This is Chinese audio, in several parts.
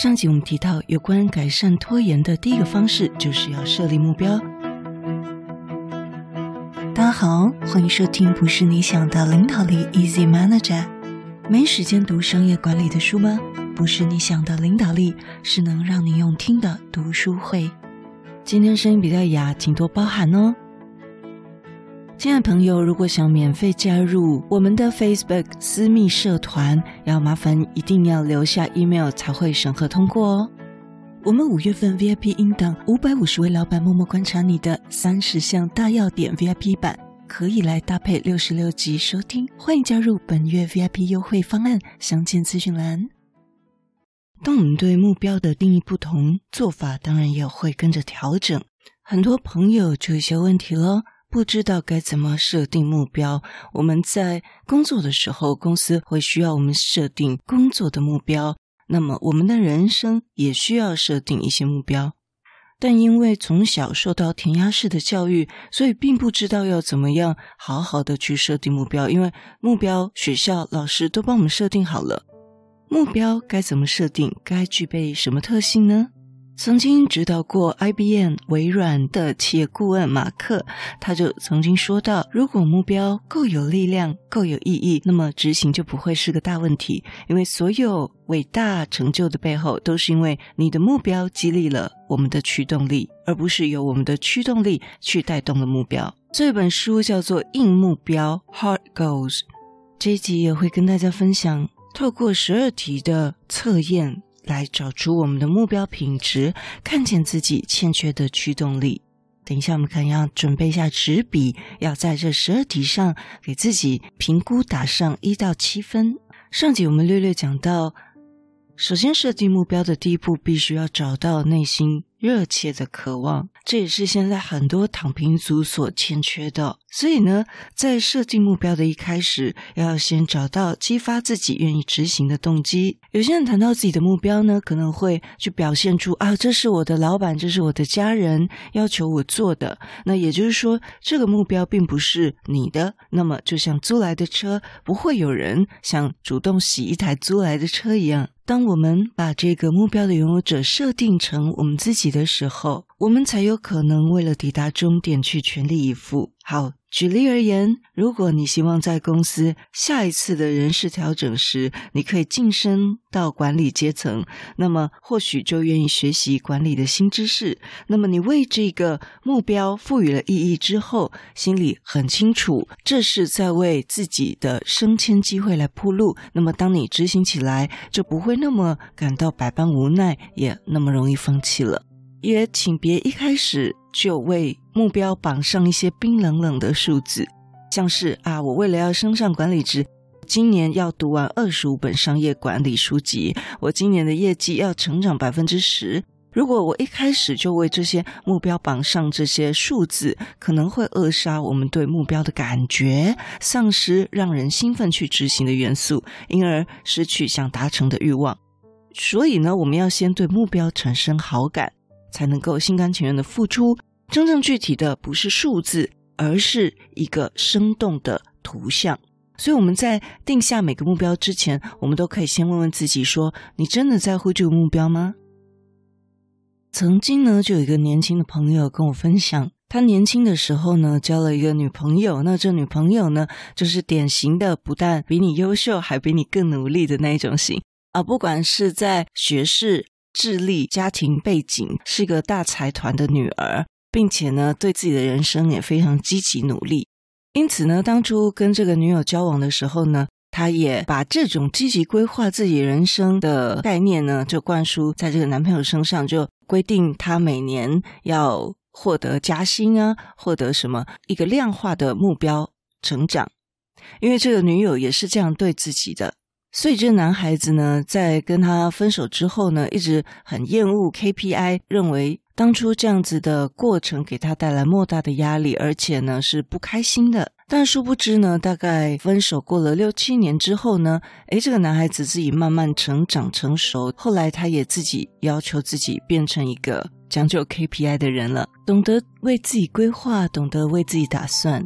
上集我们提到，有关改善拖延的第一个方式，就是要设立目标。大家好，欢迎收听《不是你想的领导力》，Easy Manager。没时间读商业管理的书吗？不是你想的领导力，是能让你用听的读书会。今天声音比较哑，请多包涵哦。亲爱的朋友，如果想免费加入我们的 Facebook 私密社团，要麻烦一定要留下 email 才会审核通过哦。我们五月份 VIP 音档五百五十位老板默默观察你的三十项大要点 VIP 版，可以来搭配六十六集收听。欢迎加入本月 VIP 优惠方案，详见资讯栏。当我们对目标的定义不同，做法当然也会跟着调整。很多朋友就有些问题了。不知道该怎么设定目标。我们在工作的时候，公司会需要我们设定工作的目标。那么，我们的人生也需要设定一些目标。但因为从小受到填鸭式的教育，所以并不知道要怎么样好好的去设定目标。因为目标，学校老师都帮我们设定好了。目标该怎么设定？该具备什么特性呢？曾经指导过 IBM、微软的企业顾问马克，他就曾经说到：如果目标够有力量、够有意义，那么执行就不会是个大问题。因为所有伟大成就的背后，都是因为你的目标激励了我们的驱动力，而不是由我们的驱动力去带动的目标。这本书叫做《硬目标》（Hard Goals）。这一集也会跟大家分享，透过十二题的测验。来找出我们的目标品质，看见自己欠缺的驱动力。等一下，我们可能要准备一下纸笔，要在这十二题上给自己评估打上一到七分。上集我们略略讲到，首先设定目标的第一步，必须要找到内心热切的渴望，这也是现在很多躺平族所欠缺的。所以呢，在设定目标的一开始，要先找到激发自己愿意执行的动机。有些人谈到自己的目标呢，可能会去表现出啊，这是我的老板，这是我的家人要求我做的。那也就是说，这个目标并不是你的。那么，就像租来的车，不会有人想主动洗一台租来的车一样。当我们把这个目标的拥有者设定成我们自己的时候，我们才有可能为了抵达终点去全力以赴。好。举例而言，如果你希望在公司下一次的人事调整时，你可以晋升到管理阶层，那么或许就愿意学习管理的新知识。那么你为这个目标赋予了意义之后，心里很清楚，这是在为自己的升迁机会来铺路。那么当你执行起来，就不会那么感到百般无奈，也那么容易放弃了。也请别一开始就为目标绑上一些冰冷冷的数字，像是啊，我为了要升上管理职，今年要读完二十五本商业管理书籍，我今年的业绩要成长百分之十。如果我一开始就为这些目标绑上这些数字，可能会扼杀我们对目标的感觉，丧失让人兴奋去执行的元素，因而失去想达成的欲望。所以呢，我们要先对目标产生好感。才能够心甘情愿的付出。真正具体的不是数字，而是一个生动的图像。所以我们在定下每个目标之前，我们都可以先问问自己：说，你真的在乎这个目标吗？曾经呢，就有一个年轻的朋友跟我分享，他年轻的时候呢，交了一个女朋友。那这女朋友呢，就是典型的不但比你优秀，还比你更努力的那一种型啊。不管是在学识。智力、家庭背景是一个大财团的女儿，并且呢，对自己的人生也非常积极努力。因此呢，当初跟这个女友交往的时候呢，他也把这种积极规划自己人生的概念呢，就灌输在这个男朋友身上，就规定他每年要获得加薪啊，获得什么一个量化的目标成长。因为这个女友也是这样对自己的。所以，这个男孩子呢，在跟他分手之后呢，一直很厌恶 KPI，认为当初这样子的过程给他带来莫大的压力，而且呢是不开心的。但殊不知呢，大概分手过了六七年之后呢，诶，这个男孩子自己慢慢成长成熟，后来他也自己要求自己变成一个讲究 KPI 的人了，懂得为自己规划，懂得为自己打算。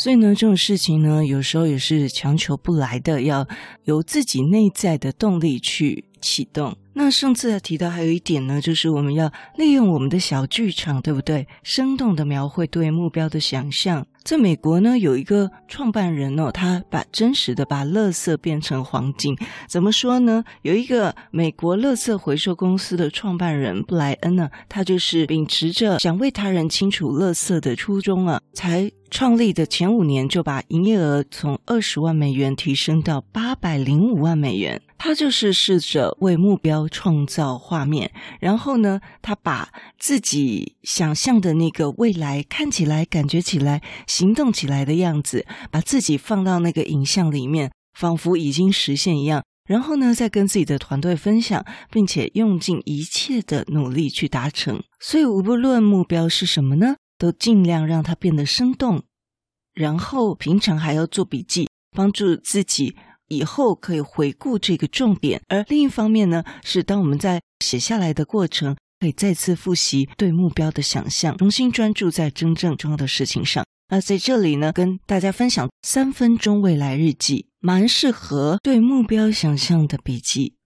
所以呢，这种事情呢，有时候也是强求不来的，要由自己内在的动力去启动。那上次提到还有一点呢，就是我们要利用我们的小剧场，对不对？生动的描绘对目标的想象。在美国呢，有一个创办人哦，他把真实的把垃圾变成黄金。怎么说呢？有一个美国垃圾回收公司的创办人布莱恩呢，他就是秉持着想为他人清除垃圾的初衷啊，才创立的前五年就把营业额从二十万美元提升到八百零五万美元。他就是试着为目标创造画面，然后呢，他把自己想象的那个未来看起来、感觉起来、行动起来的样子，把自己放到那个影像里面，仿佛已经实现一样。然后呢，再跟自己的团队分享，并且用尽一切的努力去达成。所以，无论目标是什么呢，都尽量让它变得生动。然后，平常还要做笔记，帮助自己。以后可以回顾这个重点，而另一方面呢，是当我们在写下来的过程，可以再次复习对目标的想象，重新专注在真正重要的事情上。那在这里呢，跟大家分享三分钟未来日记，蛮适合对目标想象的笔记。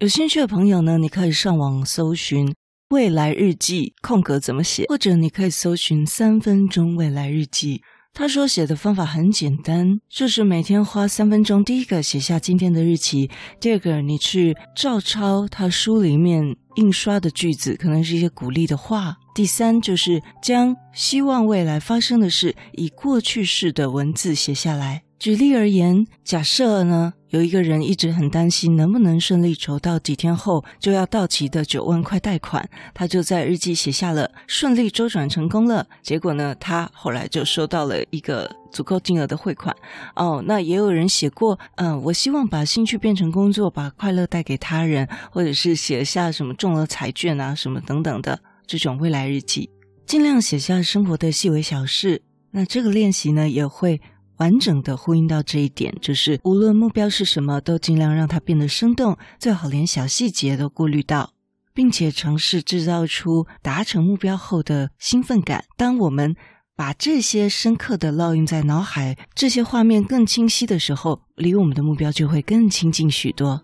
有兴趣的朋友呢，你可以上网搜寻“未来日记”空格怎么写，或者你可以搜寻“三分钟未来日记”。他说写的方法很简单，就是每天花三分钟，第一个写下今天的日期，第二个你去照抄他书里面印刷的句子，可能是一些鼓励的话，第三就是将希望未来发生的事以过去式的文字写下来。举例而言，假设呢，有一个人一直很担心能不能顺利筹到几天后就要到期的九万块贷款，他就在日记写下了顺利周转成功了。结果呢，他后来就收到了一个足够金额的汇款。哦，那也有人写过，嗯，我希望把兴趣变成工作，把快乐带给他人，或者是写下什么中了彩券啊，什么等等的这种未来日记，尽量写下生活的细微小事。那这个练习呢，也会。完整的呼应到这一点，就是无论目标是什么，都尽量让它变得生动，最好连小细节都顾虑到，并且尝试制造出达成目标后的兴奋感。当我们把这些深刻的烙印在脑海，这些画面更清晰的时候，离我们的目标就会更亲近许多。